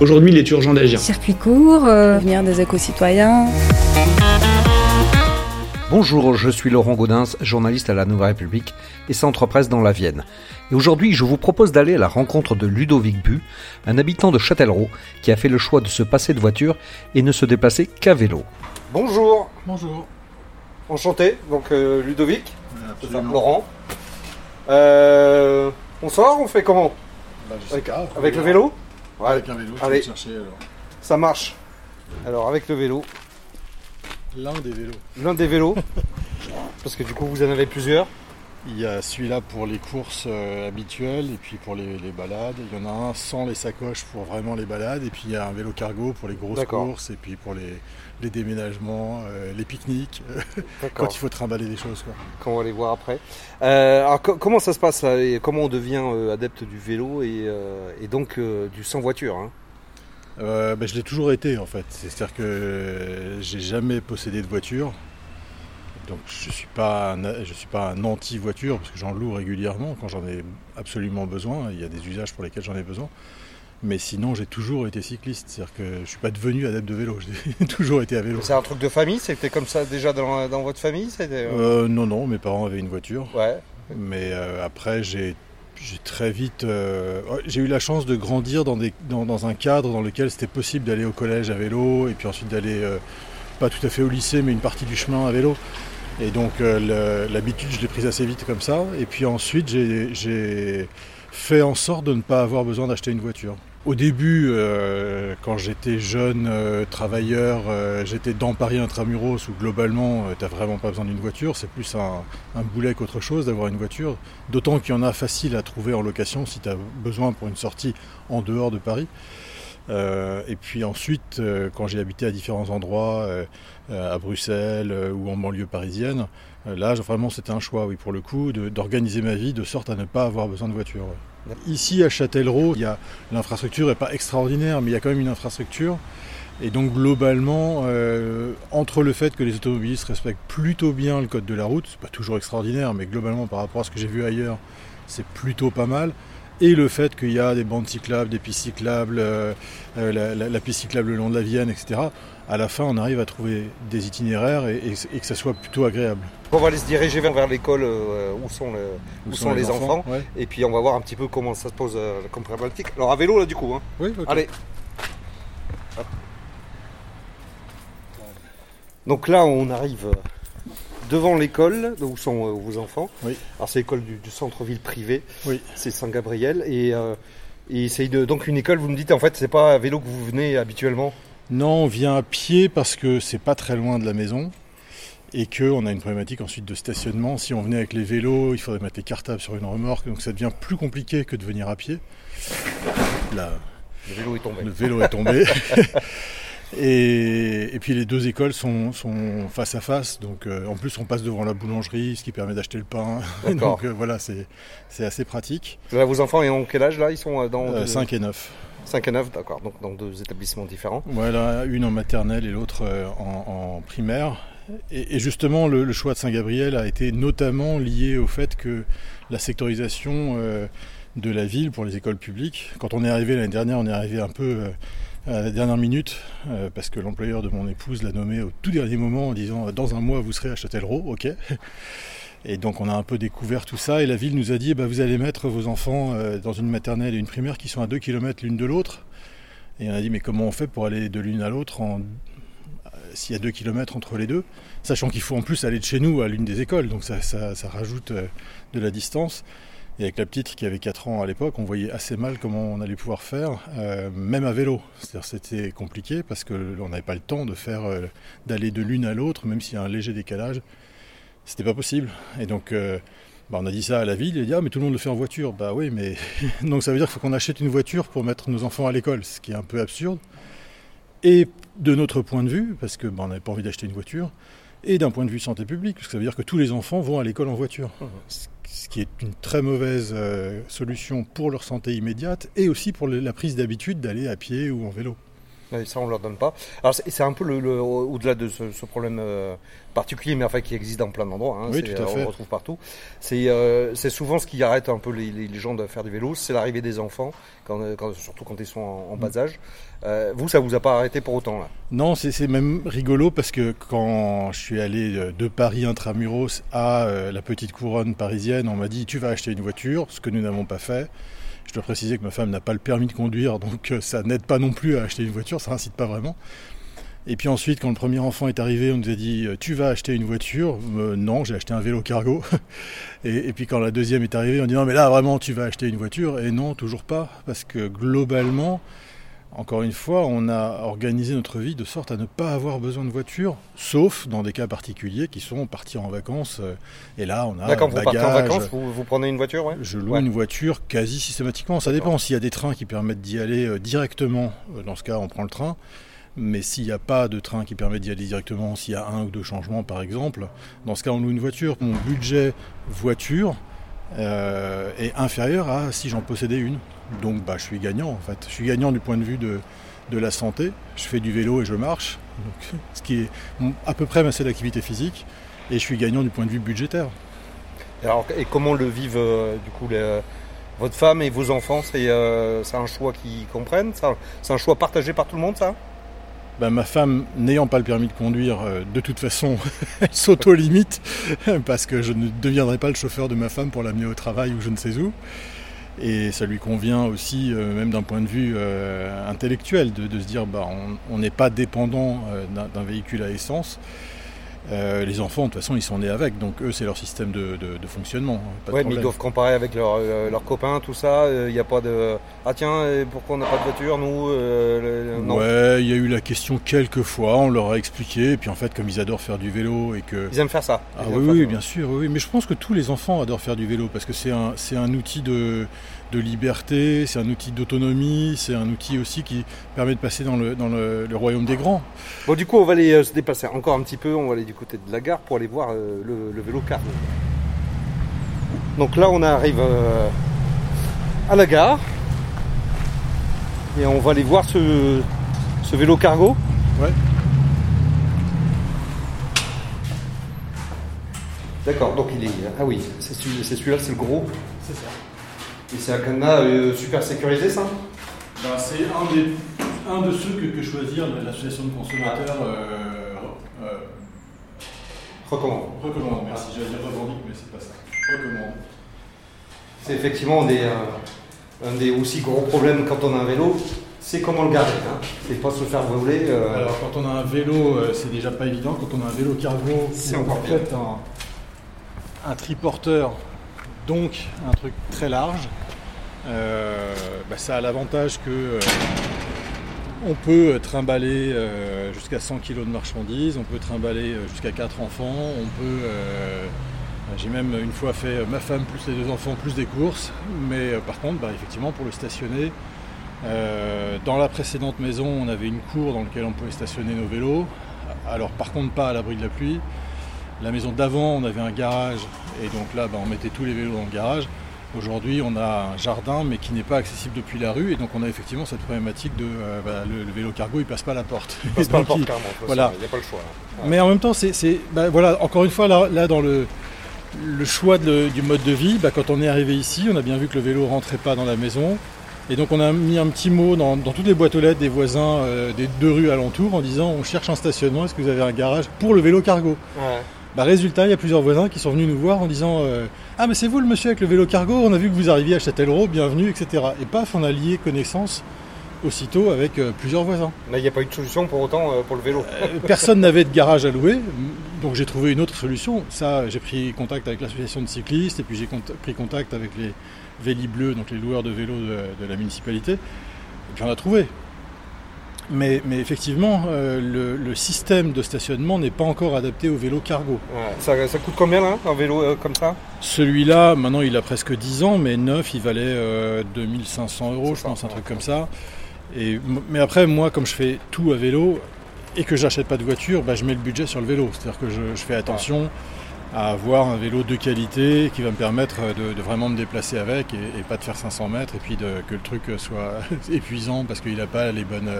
Aujourd'hui, il est urgent d'agir. Circuit court, euh, venir des éco-citoyens. Bonjour, je suis Laurent Gaudens, journaliste à la Nouvelle République et Centre Presse dans la Vienne. Et aujourd'hui, je vous propose d'aller à la rencontre de Ludovic Bu, un habitant de Châtellerault qui a fait le choix de se passer de voiture et ne se déplacer qu'à vélo. Bonjour. Bonjour. Enchanté. Donc euh, Ludovic. Absolument. Laurent. Euh, on sort, on fait comment? Bah, Avec, avec le vélo? Ouais, avec un vélo, je Allez. vais chercher alors. Ça marche. Alors avec le vélo, L'un des vélos. l'un des vélos, parce que du coup vous en avez plusieurs. Il y a celui-là pour les courses euh, habituelles et puis pour les, les balades. Il y en a un sans les sacoches pour vraiment les balades et puis il y a un vélo cargo pour les grosses courses et puis pour les, les déménagements, euh, les pique-niques, quand il faut trimballer des choses. Quoi. Qu'on va aller voir après. Euh, alors co- comment ça se passe là, et Comment on devient adepte du vélo et, et donc du sans voiture hein? Ben, je l'ai toujours été en fait. C'est-à-dire que j'ai jamais possédé de voiture. Donc je suis pas un, je suis pas un anti-voiture parce que j'en loue régulièrement quand j'en ai absolument besoin. Il y a des usages pour lesquels j'en ai besoin. Mais sinon j'ai toujours été cycliste. C'est-à-dire que je suis pas devenu adepte de vélo. J'ai toujours été à vélo. C'est un truc de famille? C'était comme ça déjà dans, dans votre famille? Euh, Euh, non non, mes parents avaient une voiture. Ouais. Mais euh, après, j'ai très vite. euh, ouais, j'ai eu la chance de grandir dans, des, dans, dans un cadre dans lequel c'était possible d'aller au collège à vélo et puis ensuite d'aller, pas tout à fait au lycée, mais une partie du chemin à vélo. Et donc euh, l'habitude, je l'ai prise assez vite comme ça. Et puis ensuite, j'ai- fait en sorte de ne pas avoir besoin d'acheter une voiture. Au début, euh, quand j'étais jeune euh, travailleur, j'étais dans Paris intramuros où globalement, tu n'as vraiment pas besoin d'une voiture. C'est plus un, un boulet qu'autre chose d'avoir une voiture. D'autant qu'il y en a facile à trouver en location si tu as besoin pour une sortie en dehors de Paris. Euh, et puis ensuite, euh, quand j'ai habité à différents endroits, euh, à Bruxelles ou en banlieue parisienne, là vraiment c'était un choix, oui, pour le coup, d'organiser ma vie de sorte à ne pas avoir besoin de voiture. ouais. Ici à Châtellerault, l'infrastructure n'est pas extraordinaire, mais il y a quand même une infrastructure. Et donc globalement, entre le fait que les automobilistes respectent plutôt bien le code de la route, c'est pas toujours extraordinaire, mais globalement par rapport à ce que j'ai vu ailleurs, c'est plutôt pas mal. Et le fait qu'il y a des bandes cyclables, des pistes cyclables, euh, euh, la, la- la piste cyclable le long de la Vienne, etc. À la fin, on arrive à trouver des itinéraires et, et- et que ça soit plutôt agréable. On va aller se diriger vers, vers l'école euh, où sont, le- où sont les enfants. ouais. Et puis on va voir un petit peu comment ça se pose euh, comme problématique. Alors à vélo là du coup. Hein. Oui, ok. Allez. Hop. Donc là on arrive devant l'école où sont euh, vos enfants. Oui. Alors c'est l'école du, du centre-ville privé. Oui. C'est Saint-Gabriel. Et, euh, et c'est de- donc une école, vous me dites en fait c'est pas à vélo que vous venez habituellement? Non, on vient à pied parce que c'est pas très loin de la maison et qu'on a une problématique ensuite de stationnement. Si on venait avec les vélos, il faudrait mettre les cartables sur une remorque, donc ça devient plus compliqué que de venir à pied. Là, Le vélo est tombé. le vélo est tombé. Et, et puis les deux écoles sont, sont face à face, donc euh, en plus on passe devant la boulangerie, ce qui permet d'acheter le pain. Donc euh, voilà, c'est assez pratique. Là, vos enfants ils ont quel âge là? Ils sont euh, dans Euh, deux- 5 et 9. 5 et 9, d'accord. Donc dans deux établissements différents. Voilà, une en maternelle et l'autre en, en primaire. Et, et justement, le, le choix de Saint-Gabriel a été notamment lié au fait que la sectorisation de la ville pour les écoles publiques, quand on est arrivé l'année dernière, on est arrivé un peu à la dernière minute, euh, parce que l'employeur de mon épouse l'a nommé au tout dernier moment en disant dans un mois vous serez à Châtellerault, ok. Et donc on a un peu découvert tout ça et la ville nous a dit bah, vous allez mettre vos enfants euh, dans une maternelle et une primaire qui sont à 2 km l'une de l'autre. Et on a dit mais comment on fait pour aller de l'une à l'autre euh, s'il y a 2 km entre les deux, sachant qu'il faut en plus aller de chez nous à l'une des écoles, donc ça, rajoute euh, de la distance. Et avec la petite qui avait 4 ans à l'époque, on voyait assez mal comment on allait pouvoir faire, euh, même à vélo. C'est-à-dire c'était compliqué parce qu'on n'avait pas le temps de faire euh, d'aller de l'une à l'autre, même s'il y a un léger décalage. C'était pas possible. Et donc euh, bah, on a dit ça à la ville, et dit ah mais tout le monde le fait en voiture. Bah oui, mais donc ça veut dire qu'il faut qu'on achète une voiture pour mettre nos enfants à l'école, ce qui est un peu absurde. Et de notre point de vue, parce que ben, on n'avait pas envie d'acheter une voiture, et d'un point de vue santé publique, parce que ça veut dire que tous les enfants vont à l'école en voiture. Mhm. Ce qui est une très mauvaise euh, solution pour leur santé immédiate et aussi pour la prise d'habitude d'aller à pied ou en vélo. Ça, on leur donne pas. Alors, c'est un peu le, le- au-delà de ce, ce problème euh, particulier, mais enfin qui existe dans plein d'endroits. hein, Oui, tout à on fait. le retrouve partout. C'est euh, c'est souvent ce qui arrête un peu les, les- les gens de faire du vélo, c'est l'arrivée des enfants, quand, euh, quand- surtout quand ils sont en, en bas âge. Euh, vous, ça vous a pas arrêté pour autant là? Non, c'est même rigolo parce que quand je suis allé euh, de Paris intramuros à euh, la petite couronne parisienne, on m'a dit tu vas acheter une voiture, ce que nous n'avons pas fait. Je dois préciser que ma femme n'a pas le permis de conduire, donc euh, ça n'aide pas non plus à acheter une voiture, ça incite pas vraiment. Et puis ensuite, quand le premier enfant est arrivé, on nous a dit euh, tu vas acheter une voiture? Euh, non, j'ai acheté un vélo cargo. et, et puis quand la deuxième est arrivée, on dit non mais là vraiment tu vas acheter une voiture? Et non, toujours pas, parce que globalement, encore une fois, on a organisé notre vie de sorte à ne pas avoir besoin de voiture, sauf dans des cas particuliers qui sont partir en vacances. euh, Et là, on a D'accord, vous partez en vacances, vous, vous prenez une voiture, ouais Je loue Ouais. une voiture quasi systématiquement. Ça dépend. S'il y a des trains qui permettent d'y aller euh, directement, euh, dans ce cas, on prend le train. Mais s'il n'y a pas de train qui permet d'y aller directement, s'il y a un ou deux changements par exemple, dans ce cas, on loue une voiture. Mon budget voiture euh, est inférieur à si j'en possédais une. Donc bah, je suis gagnant en fait. Je suis gagnant du point de vue de, de la santé. Je fais du vélo et je marche, donc, ce qui est à peu près ma seule activité physique. Et je suis gagnant du point de vue budgétaire. Et, alors, et comment le vivent euh, du coup les- votre femme et vos enfants? C'est euh, un choix qu'ils comprennent? C'est un choix partagé par tout le monde, ça? Bah, ma femme, n'ayant pas le permis de conduire, euh, de toute façon, elle s'auto-limite parce que je ne deviendrai pas le chauffeur de ma femme pour l'amener au travail ou je ne sais où. Et ça lui convient aussi, euh, même d'un point de vue euh, intellectuel, de, se dire bah, on- n'est pas dépendant d'un véhicule à essence. Euh, les enfants, de toute façon, ils sont nés avec, donc eux, c'est leur système de, de- de fonctionnement. hein, Ouais, mais ils doivent comparer avec leurs euh, leurs copains, tout ça. Il n'y a pas de ah tiens, euh, pourquoi on n'a pas de voiture nous euh, le- Non. Ouais, il y a eu la question quelques fois, on leur a expliqué, et puis en fait, comme ils adorent faire du vélo et que. Ils aiment faire ça. Ah oui, oui, bien sûr, oui, oui. mais je pense que tous les enfants adorent faire du vélo parce que c'est un, un outil de, de liberté, c'est un outil d'autonomie, c'est un outil aussi qui permet de passer dans le, dans le, le royaume des grands. Bon, du coup, on va aller euh, se déplacer encore un petit peu. On va aller du côté de la gare pour aller voir euh, le, le vélo cargo. Donc là, on arrive euh, à la gare et on va aller voir ce, ce vélo cargo. Ouais. D'accord, donc il est. Ah oui, c'est celui- c'est celui-là, c'est le gros. C'est ça. Et c'est un cadenas euh, super sécurisé, ça? Ben, c'est un, des, un de ceux que, que choisir l'association de consommateurs euh, Recommande. recommande. Merci, j'allais dire revendique, mais c'est pas ça. Recommande. C'est effectivement des, euh, un des aussi gros problèmes quand on a un vélo, c'est comment le garer. Hein. C'est pas se faire voler. euh, Alors quand on a un vélo, euh, c'est déjà pas évident. Quand on a un vélo cargo, C'est encore en fait un, un triporteur, donc un truc très large. Bah, ça a l'avantage que on peut trimballer euh, jusqu'à 100 kg de marchandises, on peut trimballer euh, jusqu'à 4 enfants, on peut. euh, j'ai même une fois fait euh, ma femme plus les deux enfants plus des courses, mais euh, par contre, bah, effectivement, pour le stationner, euh, dans la précédente maison, on avait une cour dans laquelle on pouvait stationner nos vélos. Alors par contre pas à l'abri de la pluie. La maison d'avant, on avait un garage et donc là, bah, on mettait tous les vélos dans le garage. Aujourd'hui, on a un jardin mais qui n'est pas accessible depuis la rue et donc on a effectivement cette problématique de euh, bah, le, le vélo cargo, il passe pas à la porte. il passe pas il- porte carrément, toute voilà. Il n'y a pas le choix. hein. Ouais. mais en même temps, c'est, c'est- bah, voilà, encore une fois, là, là, dans le, le choix de du mode de vie, bah, quand on est arrivé ici, on a bien vu que le vélo rentrait pas dans la maison. Et donc on a mis un petit mot dans, dans toutes les boîtes aux lettres des voisins euh, des deux rues alentours en disant on cherche un stationnement, est-ce que vous avez un garage pour le vélo cargo? Ouais. Bah, Résultat, il y a plusieurs voisins qui sont venus nous voir en disant euh, Ah mais c'est vous le monsieur avec le vélo cargo, on a vu que vous arriviez à Châtellerault, bienvenue, etc. Et paf, on a lié connaissance aussitôt avec euh, plusieurs voisins. Mais il n'y a pas eu de solution pour autant euh, pour le vélo. Personne n'avait de garage à louer, donc j'ai trouvé une autre solution. Ça, j'ai pris contact avec l'association de cyclistes et puis j'ai cont- pris contact avec les Vélis Bleus, donc les loueurs de vélos de, de la municipalité. Et puis on a trouvé. Mais, mais effectivement, euh, le, le système de stationnement n'est pas encore adapté au vélo cargo. Ouais. Ça, ça coûte combien là, un vélo euh, comme ça? Celui-là, maintenant il a presque 10 ans, mais neuf, il valait euh, 2500 euros, je ça, pense, un truc comme ça. Et, mais après, moi, comme je fais tout à vélo et que j'achète pas de voiture, bah, je mets le budget sur le vélo. C'est-à-dire que je, je fais attention à avoir un vélo de qualité qui va me permettre de, de vraiment me déplacer avec et, et, pas de faire 500 mètres et puis de, que le truc soit épuisant parce qu'il n'a pas les bonnes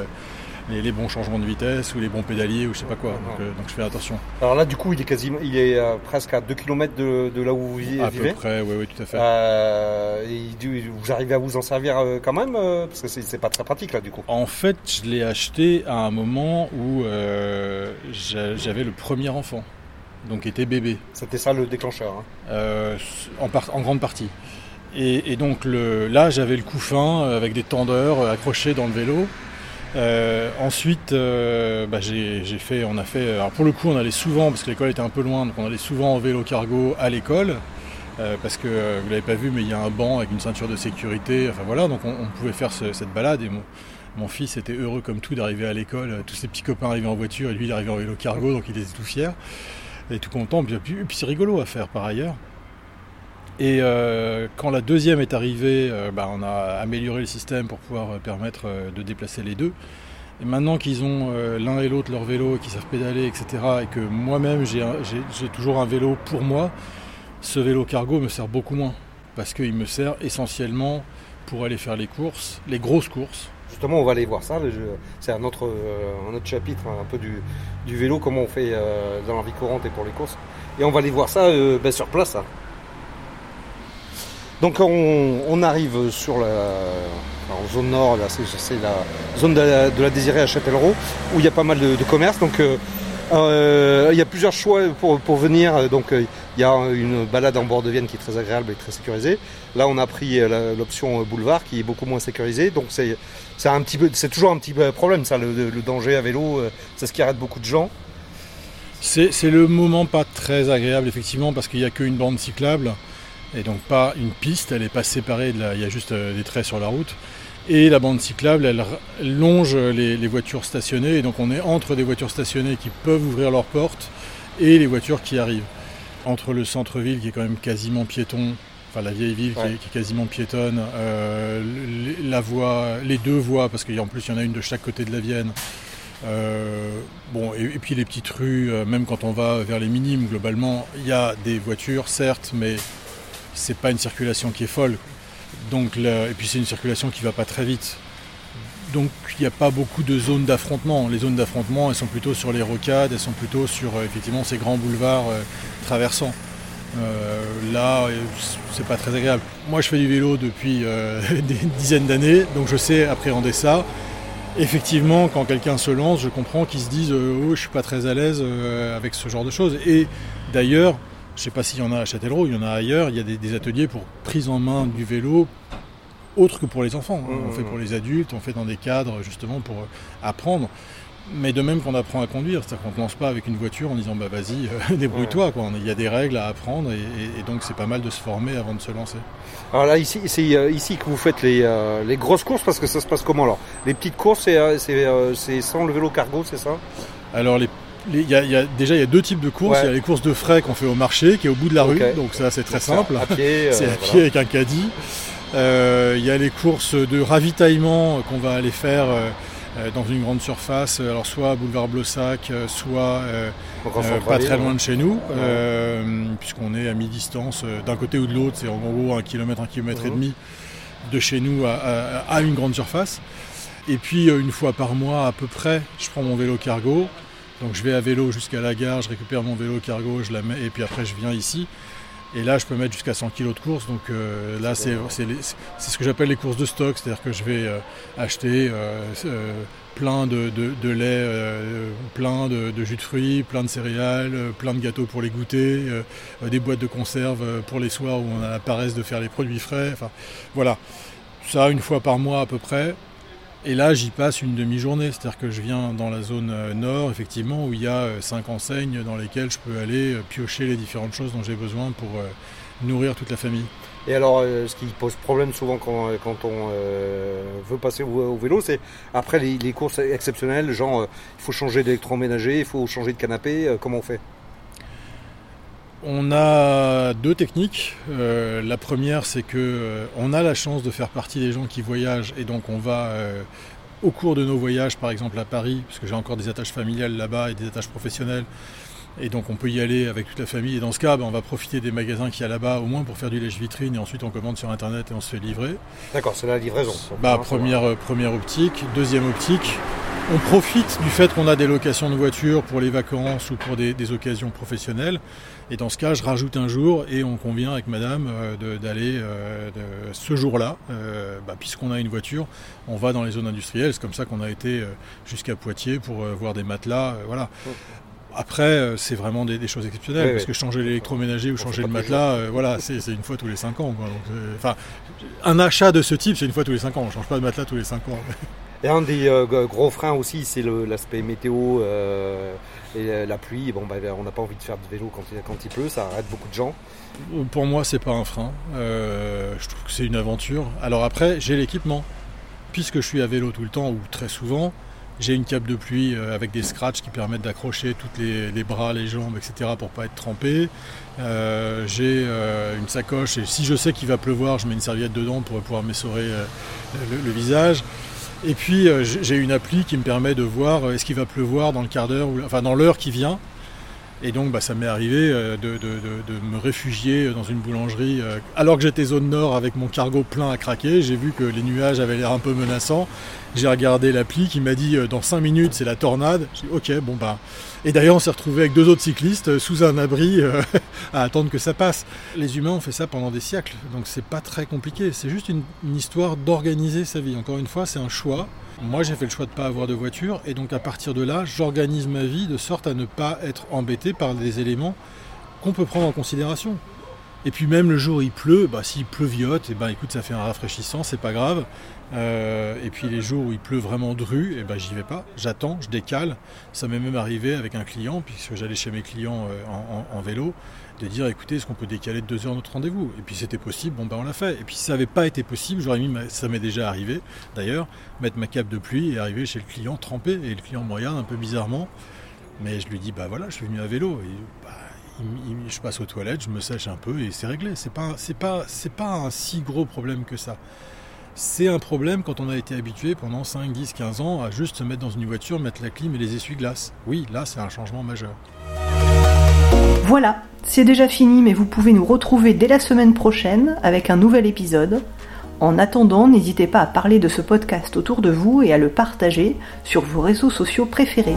les, les, bons changements de vitesse ou les bons pédaliers ou je sais pas quoi. Donc, euh, donc je fais attention. Alors là, du coup, il est quasiment, il est euh, presque à 2 km de, de, là où vous vivez. À peu près, oui, oui, tout à fait. Euh, et vous arrivez à vous en servir quand même parce que c'est pas très pratique là, du coup. En fait, je l'ai acheté à un moment où j'avais le premier enfant, donc était bébé. C'était ça le déclencheur. Hein. en, part, en grande partie. Et, et donc le, là, j'avais le couffin avec des tendeurs accrochés dans le vélo. Euh, ensuite, euh, bah, j'ai fait, on a fait. Alors pour le coup, on allait souvent parce que l'école était un peu loin, donc on allait souvent en vélo cargo à l'école. Euh, parce que euh, vous l'avez pas vu, mais il y a un banc avec une ceinture de sécurité. Enfin voilà, donc on, on pouvait faire ce, cette balade. Et mon, mon, fils était heureux comme tout d'arriver à l'école. Tous ses petits copains arrivaient en voiture et lui il arrivait en vélo cargo, donc il était tout fier et tout content. Puis, c'est rigolo à faire par ailleurs. Et euh, quand la deuxième est arrivée, euh, bah, on a amélioré le système pour pouvoir euh, permettre de déplacer les deux. Et maintenant qu'ils ont l'un et l'autre leur vélo qu'ils savent pédaler, etc., et que moi-même j'ai toujours un vélo pour moi, ce vélo cargo me sert beaucoup moins. Parce qu'il me sert essentiellement pour aller faire les courses, les grosses courses. Justement, on va aller voir ça. C'est un autre, un autre chapitre, un peu du, vélo, comment on fait dans la vie courante et pour les courses. Et on va aller voir ça ben, sur place. Ça. Donc on, arrive sur la en zone nord, là c'est la zone de la, désirée à Châtellerault, où il y a pas mal de, de commerces. Donc euh, euh, il y a plusieurs choix pour, pour venir. Donc euh, il y a une balade en bord de Vienne qui est très agréable et très sécurisée. Là on a pris l'option boulevard qui est beaucoup moins sécurisée. Donc c'est un petit peu, toujours un petit problème ça, le, le danger à vélo, c'est ce qui arrête beaucoup de gens. C'est le moment pas très agréable effectivement parce qu'il n'y a qu'une bande cyclable et donc pas une piste, elle n'est pas séparée, il y a juste des traits sur la route. Et la bande cyclable, elle longe les, les, voitures stationnées, et donc on est entre des voitures stationnées qui peuvent ouvrir leurs portes et les voitures qui arrivent. Entre le centre-ville qui est quand même quasiment piéton, enfin la vieille ville ouais. qui, est, qui, est, quasiment piétonne, euh, la voie, les deux voies, parce qu'en plus il y en a une de chaque côté de la Vienne. Euh, bon, et, et, puis les petites rues, euh, même quand on va vers les minimes, globalement, il y a des voitures, certes, mais c'est pas une circulation qui est folle. Et puis c'est une circulation qui va pas très vite. Donc il n'y a pas beaucoup de zones d'affrontement. Les zones d'affrontement, elles sont plutôt sur les rocades, elles sont plutôt sur euh, effectivement ces grands boulevards euh, traversants. Euh, là, c'est pas très agréable. Moi, je fais du vélo depuis euh, des dizaines d'années, donc je sais appréhender ça. Effectivement, quand quelqu'un se lance, je comprends qu'ils se euh, oh, je suis pas très à l'aise avec ce genre de choses. Et d'ailleurs, je ne sais pas s'il y en a à Châtellerault, il y en a ailleurs, il y a des, des, ateliers pour prise en main du vélo autre que pour les enfants. Mmh. On fait pour les adultes, on fait dans des cadres justement pour apprendre. Mais de même qu'on apprend à conduire, c'est-à-dire qu'on ne lance pas avec une voiture en disant bah vas-y, euh, débrouille-toi. Quoi. Il y a des règles à apprendre et, et, et donc c'est pas mal de se former avant de se lancer. Alors là, ici, c'est euh, ici que vous faites les, euh, les, grosses courses parce que ça se passe comment alors? Les petites courses, c'est euh, sans le vélo cargo, c'est ça? Alors les il y a, y a, déjà il y a deux types de courses. Ouais. Il y a les courses de frais qu'on fait au marché, qui est au bout de la okay. rue, donc ça c'est très simple. C'est à pied, euh, voilà. pied avec un caddie. Euh, il y a les courses de ravitaillement qu'on va aller faire euh, dans une grande surface, alors soit boulevard Blossac, soit euh, pas très loin de chez nous, puisqu'on est à mi-distance d'un côté ou de l'autre. C'est en gros un kilomètre, un kilomètre et demi de chez nous à, à, à une grande surface. Et puis une fois par mois à peu près, je prends mon vélo cargo, donc je vais à vélo jusqu'à la gare, je récupère mon vélo cargo, je la mets et puis après je viens ici. Et là, je peux mettre jusqu'à 100 kg de course. Donc euh, là, c'est ce que j'appelle les courses de stock, c'est-à-dire que je vais euh, acheter euh, plein de, de, de lait, euh, plein de, de, jus de fruits, plein de céréales, euh, plein de gâteaux pour les goûter, euh, des boîtes de conserve pour les soirs où on a la paresse de faire les produits frais. Enfin, voilà, ça une fois par mois à peu près. Et là, j'y passe une demi-journée, c'est-à-dire que je viens dans la zone euh, nord, effectivement, où il y a euh, cinq enseignes dans lesquelles je peux aller euh, piocher les différentes choses dont j'ai besoin pour nourrir toute la famille. Et alors, ce qui pose problème souvent quand, on veut passer au, vélo, c'est après les, courses exceptionnelles, genre il faut changer d'électroménager, il faut changer de canapé, comment on fait? On a deux techniques. Euh, la première, c'est que euh, on a la chance de faire partie des gens qui voyagent et donc on va euh, au cours de nos voyages, par exemple à Paris, parce que j'ai encore des attaches familiales là-bas et des attaches professionnelles. Et donc on peut y aller avec toute la famille. Et dans ce cas, ben, on va profiter des magasins qu'il y a là-bas, au moins pour faire du lèche-vitrine. Et ensuite on commande sur Internet et on se fait livrer. D'accord, c'est la livraison. Bah, première, première optique. Deuxième optique, on profite du fait qu'on a des locations de voitures pour les vacances ou pour des, des occasions professionnelles. Et dans ce cas, je rajoute un jour et on convient avec madame euh, d'aller euh, ce jour-là, euh, bah, puisqu'on a une voiture, on va dans les zones industrielles. C'est comme ça qu'on a été jusqu'à Poitiers pour voir des matelas. voilà. Après, c'est vraiment des, des choses exceptionnelles, Oui, parce oui. que changer l'électroménager ou changer le matelas, euh, voilà, c'est une fois tous les 5 ans. quoi. Donc, Enfin, un achat de ce type, c'est une fois tous les 5 ans. On change pas de matelas tous les 5 ans. Et un des euh, gros freins aussi, c'est l'aspect météo euh, et euh, la pluie. Bon, bah, on n'a pas envie de faire du vélo quand il, pleut, ça arrête beaucoup de gens. Pour moi, c'est pas un frein. Je trouve que c'est une aventure. Alors après, j'ai l'équipement. Puisque je suis à vélo tout le temps ou très souvent, j'ai une cape de pluie avec des scratchs qui permettent d'accrocher tous les, bras, les jambes, etc. pour pas être trempé. J'ai une sacoche et si je sais qu'il va pleuvoir, je mets une serviette dedans pour pouvoir m'essorer le visage. Et puis euh, j'ai une appli qui me permet de voir euh, est-ce qu'il va pleuvoir dans le quart d'heure, enfin dans l'heure qui vient. Et donc bah, ça m'est arrivé euh, de, me réfugier dans une boulangerie euh, alors que j'étais zone nord avec mon cargo plein à craquer. J'ai vu que les nuages avaient l'air un peu menaçants. J'ai regardé l'appli qui m'a dit euh, dans 5 minutes c'est la tornade. J'ai dit ok bon bah. Et d'ailleurs on s'est retrouvé avec deux autres cyclistes sous un abri à attendre que ça passe. Les humains ont fait ça pendant des siècles, donc c'est pas très compliqué. C'est juste une histoire d'organiser sa vie. Encore une fois, c'est un choix. Moi, j'ai fait le choix de ne pas avoir de voiture, et donc à partir de là, j'organise ma vie de sorte à ne pas être embêté par des éléments qu'on peut prendre en considération. Et puis même le jour où il pleut, bah, s'il pleuviote, et ben écoute, ça fait un rafraîchissant, c'est pas grave. Euh, et puis les jours où il pleut vraiment dru, et ben j'y vais pas, j'attends, je décale. Ça m'est même arrivé avec un client, puisque j'allais chez mes clients euh, en, vélo, de dire écoutez, est-ce qu'on peut décaler de deux heures notre rendez-vous? Et puis c'était possible, bon ben on l'a fait. Et puis si ça n'avait pas été possible, j'aurais mis, ma- ça m'est déjà arrivé d'ailleurs, mettre ma cape de pluie et arriver chez le client trempé. Et le client me regarde un peu bizarrement, mais je lui dis bah voilà, je suis venu à vélo. Bah, je passe aux toilettes, je me sèche un peu et c'est réglé. C'est pas, c'est pas, c'est pas un si gros problème que ça. C'est un problème quand on a été habitué pendant 5, 10, 15 ans à juste se mettre dans une voiture, mettre la clim et les essuie-glaces. Oui, là c'est un changement majeur. Voilà, c'est déjà fini, mais vous pouvez nous retrouver dès la semaine prochaine avec un nouvel épisode. En attendant, n'hésitez pas à parler de ce podcast autour de vous et à le partager sur vos réseaux sociaux préférés.